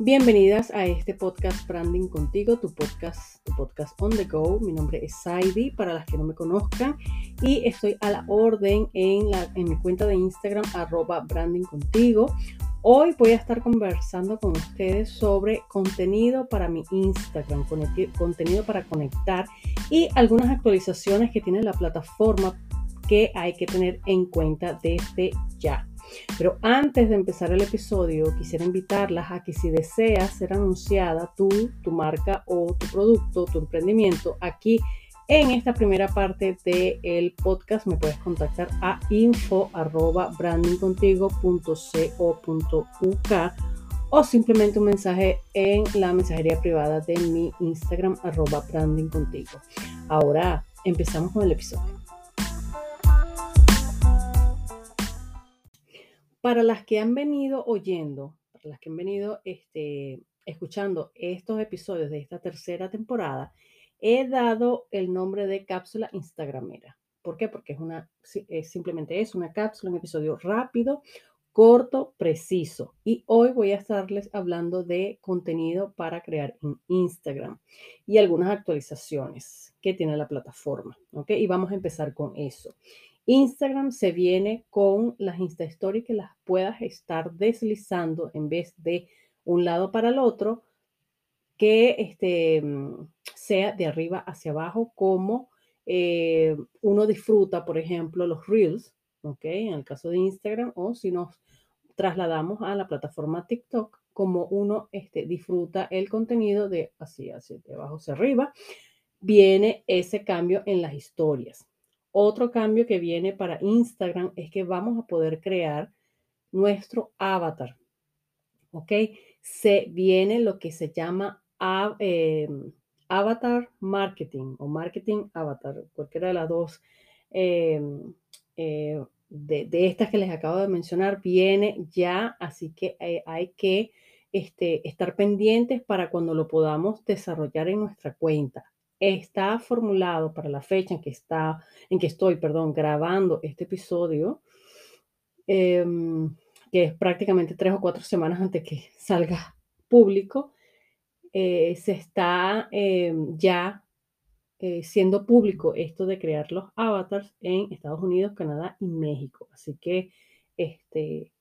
Bienvenidas a este podcast Branding Contigo, tu podcast, tu podcast on the go. Mi nombre es Saidi, para las que no me conozcan, y estoy a la orden en, la, en mi cuenta de Instagram, arroba Branding Contigo. Hoy voy a estar conversando con ustedes sobre contenido para mi Instagram, contenido para conectar y algunas actualizaciones que tiene la plataforma que hay que tener en cuenta desde ya. Pero antes de empezar el episodio, quisiera invitarlas a que si deseas ser anunciada tú, tu marca o tu producto, tu emprendimiento, aquí en esta primera parte del podcast me puedes contactar a info.brandingcontigo.co.uk o simplemente un mensaje en la mensajería privada de mi Instagram arroba brandingcontigo. Ahora empezamos con el episodio. Para las que han venido oyendo, para las que han venido este, escuchando estos episodios de esta tercera temporada, he dado el nombre de cápsula Instagramera. ¿Por qué? Porque es una, simplemente es una cápsula, un episodio rápido, corto, preciso. Y hoy voy a estarles hablando de contenido para crear en Instagram y algunas actualizaciones que tiene la plataforma. ¿Ok? Y vamos a empezar con eso. Instagram se viene con las Insta Stories que las puedas estar deslizando en vez de un lado para el otro, que este, mm, sea de arriba hacia abajo, como eh, uno disfruta, por ejemplo, los Reels, ¿ok? En el caso de Instagram, o si nos trasladamos a la plataforma TikTok, como uno este, disfruta el contenido de así, hacia de abajo hacia arriba, viene ese cambio en las historias. Otro cambio que viene para Instagram es que vamos a poder crear nuestro avatar. ¿Ok? Se viene lo que se llama em, avatar marketing o marketing avatar, cualquiera de las dos em, eh, de, estas que les acabo de mencionar viene ya, así que eh, hay que este, estar pendientes para cuando lo podamos desarrollar en nuestra cuenta está formulado para la fecha en que, está, en que estoy perdón, grabando este episodio, em, que es prácticamente tres o cuatro semanas antes que salga público, eh, se está em, ya eh, siendo público esto de crear los avatars en Estados Unidos, Canadá y México. Así que este,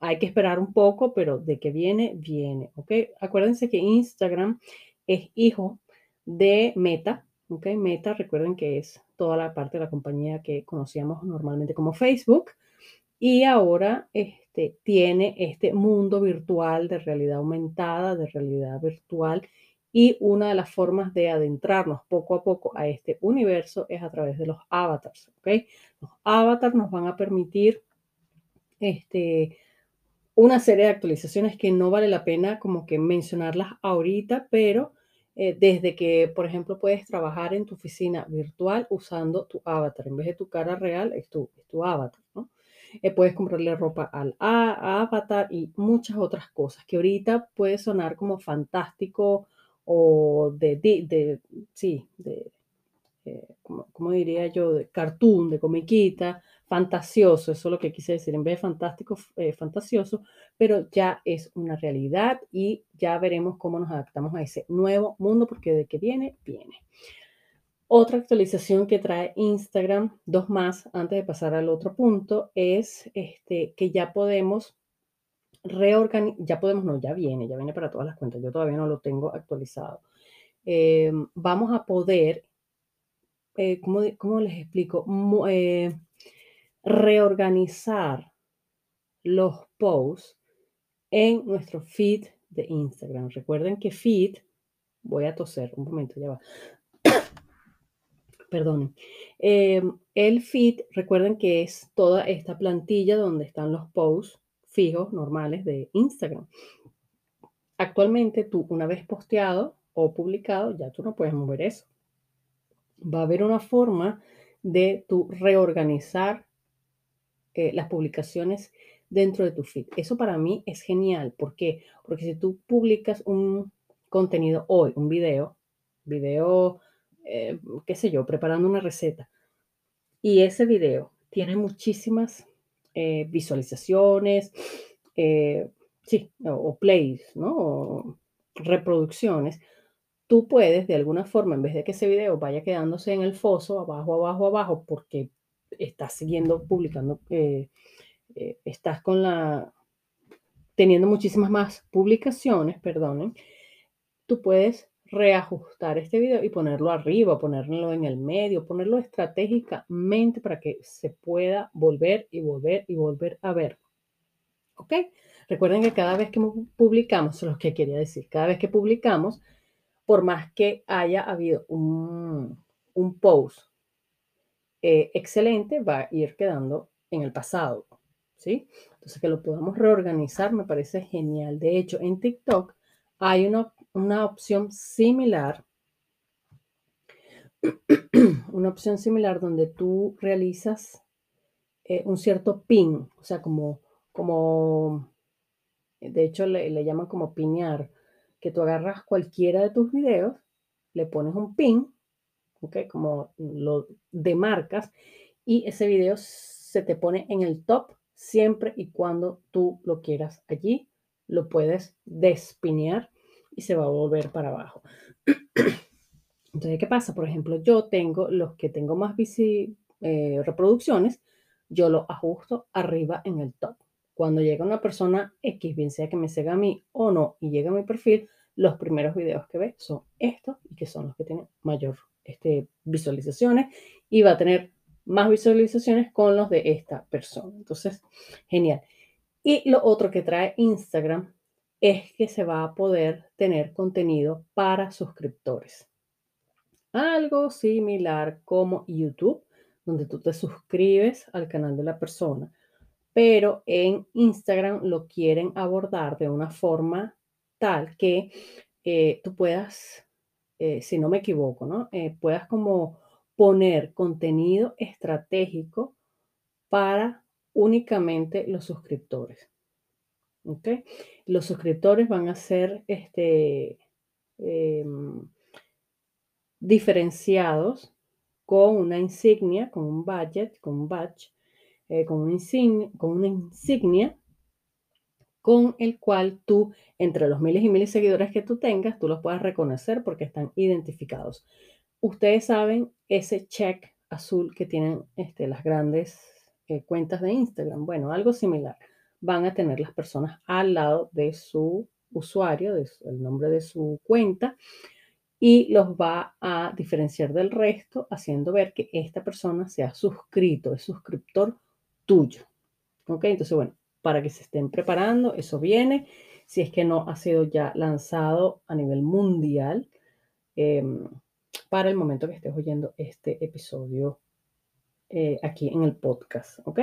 hay que esperar un poco, pero de que viene, viene. ¿ok? Acuérdense que Instagram es hijo de Meta. ¿ok? Meta, recuerden que es toda la parte de la compañía que conocíamos normalmente como Facebook. Y ahora este, tiene este mundo virtual de realidad aumentada, de realidad virtual. Y una de las formas de adentrarnos poco a poco a este universo es a través de los avatars. ¿ok? Los avatars nos van a permitir este, una serie de actualizaciones que no vale la pena como que mencionarlas ahorita, pero eh, desde que, por ejemplo, puedes trabajar en tu oficina virtual usando tu avatar. En vez de tu cara real, es tu, tu avatar, ¿no? Eh, puedes comprarle ropa al avatar y muchas otras cosas que ahorita puede sonar como fantástico o de, de, sí, de, eh, como, diría yo, de cartoon, de comiquita, fantasioso, eso es lo que quise decir, en vez de fantástico, fantasioso, pero ya es una realidad y ya veremos cómo nos adaptamos a ese nuevo mundo, porque de que viene, viene. Otra actualización que trae Instagram, dos más antes de pasar al otro punto, es este, que ya podemos reorganizar, ya podemos, no, ya viene, ya viene para todas las cuentas, yo todavía no lo tengo actualizado. Em, vamos a poder, eh, ¿cómo, les explico? Eh, reorganizar los posts en nuestro feed de Instagram. Recuerden que feed, voy a toser un momento, ya va. Perdonen. Em, el feed, recuerden que es toda esta plantilla donde están los posts fijos, normales de Instagram. Actualmente tú, una vez posteado o publicado, ya tú no puedes mover eso. Va a haber una forma de tú reorganizar eh, las publicaciones dentro de tu feed. Eso para mí es genial. ¿Por qué? Porque si tú publicas un contenido hoy, un video, video, eh, qué sé yo, preparando una receta, y ese video tiene muchísimas eh, visualizaciones, sí, o, plays, ¿no? Reproducciones, tú puedes de alguna forma, en vez de que ese video vaya quedándose en el foso, abajo, abajo, abajo, porque estás siguiendo publicando, eh, eh, estás con la, teniendo muchísimas más publicaciones, perdonen, tú puedes reajustar este video y ponerlo arriba, ponerlo en el medio, ponerlo estratégicamente para que se pueda volver y volver y volver a ver. ¿Ok? Recuerden que cada vez que publicamos, eso es lo que quería decir, cada vez que publicamos, por más que haya habido un, post eh, excelente, va a ir quedando en el pasado. Entonces, que lo podamos reorganizar me parece genial. De hecho, en TikTok hay una, una opción similar, una opción similar donde tú realizas eh, un cierto pin, o sea, como, como, de hecho le, le llaman como piñar, que tú agarras cualquiera de tus videos, le pones un pin, ¿ok? Como lo demarcas y ese video se te pone en el top siempre y cuando tú lo quieras allí, lo puedes despinear y se va a volver para abajo. Entonces, ¿qué pasa? Por ejemplo, yo tengo los que tengo más eh, reproducciones, yo lo ajusto arriba en el top. Cuando llega una persona X, bien sea que me siga a mí o no, y llega a mi perfil, los primeros videos que ve son estos y que son los que tienen mayor este, visualizaciones y va a tener más visualizaciones con los de esta persona. Entonces, genial. Y lo otro que trae Instagram es que se va a poder tener contenido para suscriptores. Algo similar como YouTube, donde tú te suscribes al canal de la persona, pero en Instagram lo quieren abordar de una forma tal que eh, tú puedas, eh, si no me equivoco, ¿no? Eh, puedas como poner contenido estratégico para únicamente los suscriptores. Los suscriptores van a ser este, em, diferenciados con una insignia, con un budget, con un badge, eh, con, una insignia, con una insignia con el cual tú, entre los miles y miles de seguidores que tú tengas, tú los puedas reconocer porque están identificados. Ustedes saben ese check azul que tienen este, las grandes eh, cuentas de Instagram. Bueno, algo similar. Van a tener las personas al lado de su usuario, del nombre de su cuenta, y los va a diferenciar del resto, haciendo ver que esta persona se ha suscrito, es suscriptor tuyo. ¿Ok? Entonces, bueno, para que se estén preparando, eso viene. Si es que no ha sido ya lanzado a nivel mundial. Em, para el momento que estés oyendo este episodio eh, aquí en el podcast, ¿ok?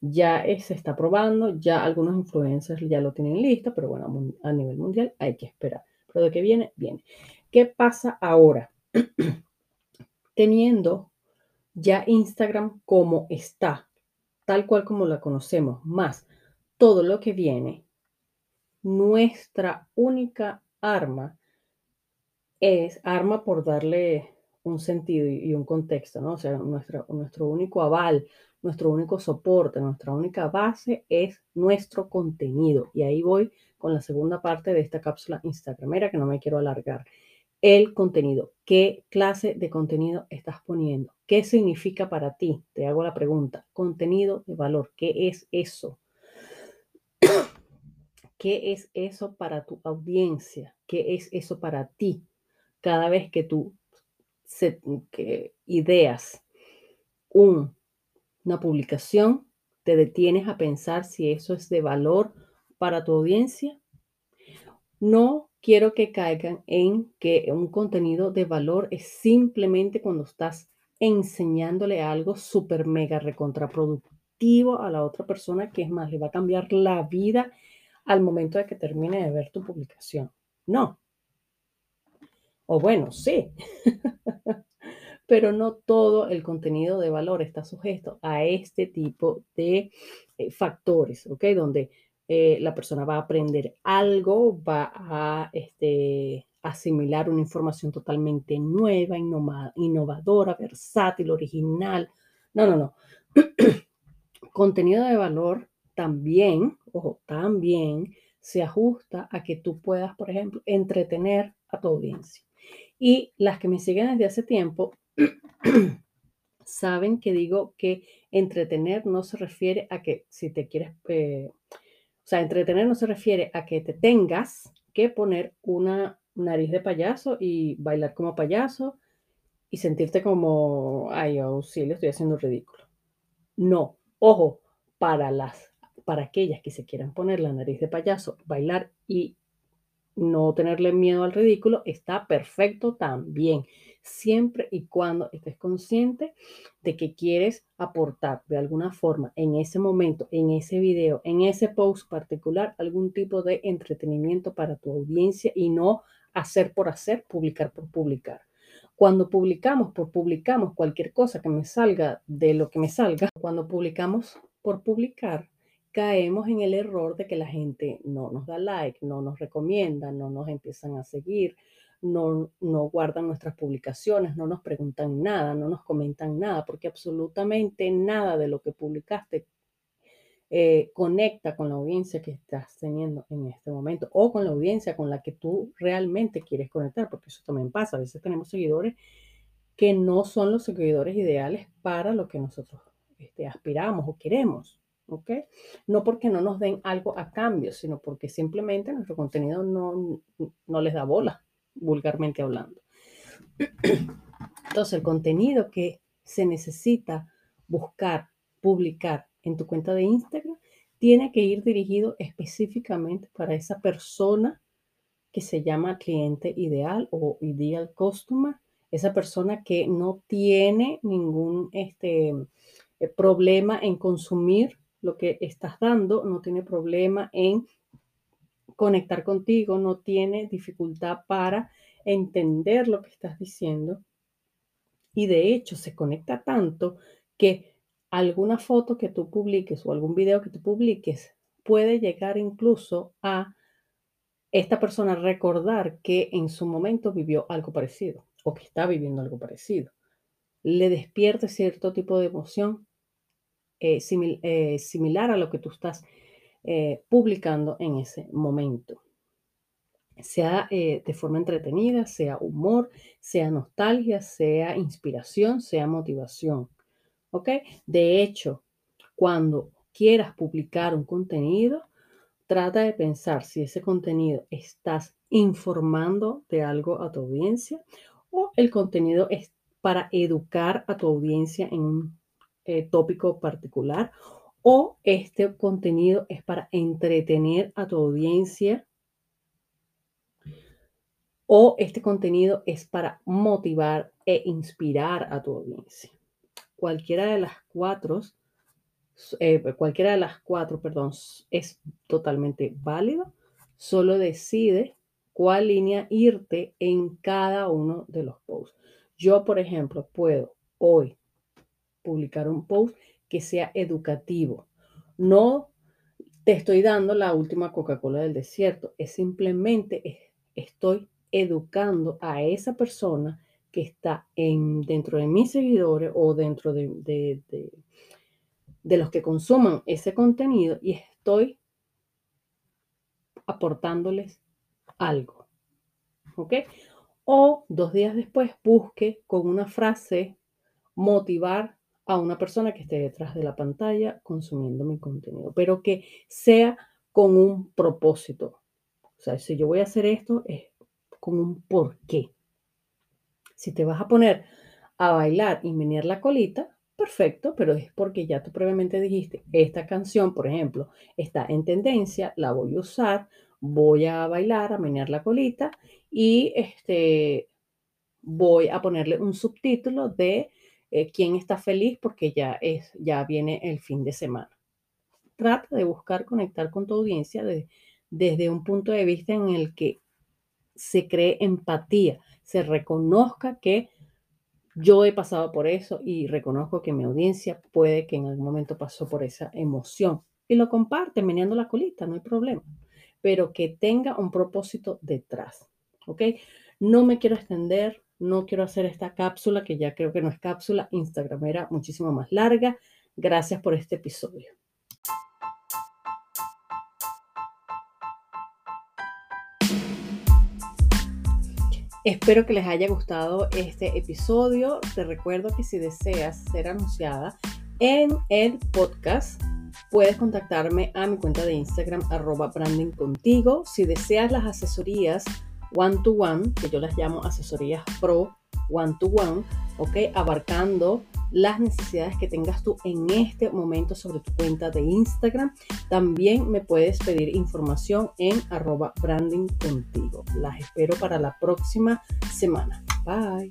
Ya se está probando, ya algunos influencers ya lo tienen listo, pero bueno, a nivel mundial hay que esperar. Pero de qué viene, viene. ¿Qué pasa ahora? Teniendo ya Instagram como está, tal cual como la conocemos, más todo lo que viene, nuestra única arma es arma por darle un sentido y un contexto, ¿no? O sea, nuestro, nuestro único aval, nuestro único soporte, nuestra única base es nuestro contenido. Y ahí voy con la segunda parte de esta cápsula Instagramera que no me quiero alargar. El contenido. ¿Qué clase de contenido estás poniendo? ¿Qué significa para ti? Te hago la pregunta. Contenido de valor. ¿Qué es eso? ¿Qué es eso para tu audiencia? ¿Qué es eso para ti? Cada vez que tú que ideas una publicación, te detienes a pensar si eso es de valor para tu audiencia. No quiero que caigan en que un contenido de valor es simplemente cuando estás enseñándole algo súper mega recontraproductivo a la otra persona, que es más, le va a cambiar la vida al momento de que termine de ver tu publicación. No, o bueno, sí, pero no todo el contenido de valor está sujeto a este tipo de eh, factores, ¿ok? Donde eh, la persona va a aprender algo, va a este, asimilar una información totalmente nueva, innovadora, versátil, original. No, no, no. contenido de valor también, ojo, también se ajusta a que tú puedas, por ejemplo, entretener a tu audiencia. Y las que me siguen desde hace tiempo saben que digo que entretener no se refiere a que si te quieres, eh, o sea, entretener no se refiere a que te tengas que poner una nariz de payaso y bailar como payaso y sentirte como, ay, auxilio, estoy haciendo ridículo. No, ojo, para las, para aquellas que se quieran poner la nariz de payaso, bailar y no tenerle miedo al ridículo, está perfecto también, siempre y cuando estés consciente de que quieres aportar de alguna forma en ese momento, en ese video, en ese post particular, algún tipo de entretenimiento para tu audiencia y no hacer por hacer, publicar por publicar. Cuando publicamos por publicamos cualquier cosa que me salga de lo que me salga, cuando publicamos por publicar, caemos en el error de que la gente no nos da like, no nos recomienda, no nos empiezan a seguir, no, no guardan nuestras publicaciones, no nos preguntan nada, no nos comentan nada, porque absolutamente nada de lo que publicaste eh, conecta con la audiencia que estás teniendo en este momento o con la audiencia con la que tú realmente quieres conectar, porque eso también pasa. A veces tenemos seguidores que no son los seguidores ideales para lo que nosotros este, aspiramos o queremos. ¿Ok? No porque no nos den algo a cambio, sino porque simplemente nuestro contenido no, no les da bola, vulgarmente hablando. Entonces, el contenido que se necesita buscar, publicar en tu cuenta de Instagram tiene que ir dirigido específicamente para esa persona que se llama cliente ideal o ideal customer, esa persona que no tiene ningún este, eh, problema en consumir lo que estás dando, no tiene problema en conectar contigo, no tiene dificultad para entender lo que estás diciendo y de hecho se conecta tanto que alguna foto que tú publiques o algún video que tú publiques puede llegar incluso a esta persona recordar que en su momento vivió algo parecido o que está viviendo algo parecido. Le despierte cierto tipo de emoción eh, eh, similar a lo que tú estás eh, publicando en ese momento. Sea de forma entretenida, sea humor, sea nostalgia, sea inspiración, sea motivación. ¿Ok? De hecho, cuando quieras publicar un contenido, trata de pensar si ese contenido estás informando de algo a tu audiencia o el contenido es para educar a tu audiencia en un eh, tópico particular o este contenido es para entretener a tu audiencia o este contenido es para motivar e inspirar a tu audiencia cualquiera de las cuatro, eh, cualquiera de las cuatro, perdón, es totalmente válido. Solo decide cuál línea irte en cada uno de los posts. Yo, por ejemplo, puedo hoy publicar un post que sea educativo. No te estoy dando la última Coca-Cola del desierto, es simplemente estoy educando a esa persona que está en, dentro de mis seguidores o dentro de, de, los que consuman ese contenido y estoy aportándoles algo. ¿Ok? O dos días después busque con una frase motivar a una persona que esté detrás de la pantalla consumiendo mi contenido, pero que sea con un propósito. O sea, si yo voy a hacer esto es con un porqué. Si te vas a poner a bailar y menear la colita, perfecto, pero es porque ya tú previamente dijiste, esta canción, por ejemplo, está en tendencia, la voy a usar, voy a bailar, a menear la colita y este, voy a ponerle un subtítulo de eh, quién está feliz porque ya, es, ya viene el fin de semana. Trata de buscar conectar con tu audiencia desde un punto de vista en el que se cree empatía, se reconozca que yo he pasado por eso y reconozco que mi audiencia puede que en algún momento pasó por esa emoción y lo comparte meneando la colita, no hay problema, pero que tenga un propósito detrás, ¿ok? No me quiero extender, no quiero hacer esta cápsula, que ya creo que no es cápsula, Instagram era muchísimo más larga. Gracias por este episodio. Espero que les haya gustado este episodio. Te recuerdo que si deseas ser anunciada en el podcast, puedes contactarme a mi cuenta de Instagram, arroba brandingcontigo. Si deseas las asesorías, one to one, que yo las llamo asesorías pro one to one, ok, abarcando las necesidades que tengas tú en este momento sobre tu cuenta de Instagram. También me puedes pedir información en arroba branding contigo. Las espero para la próxima semana. Bye.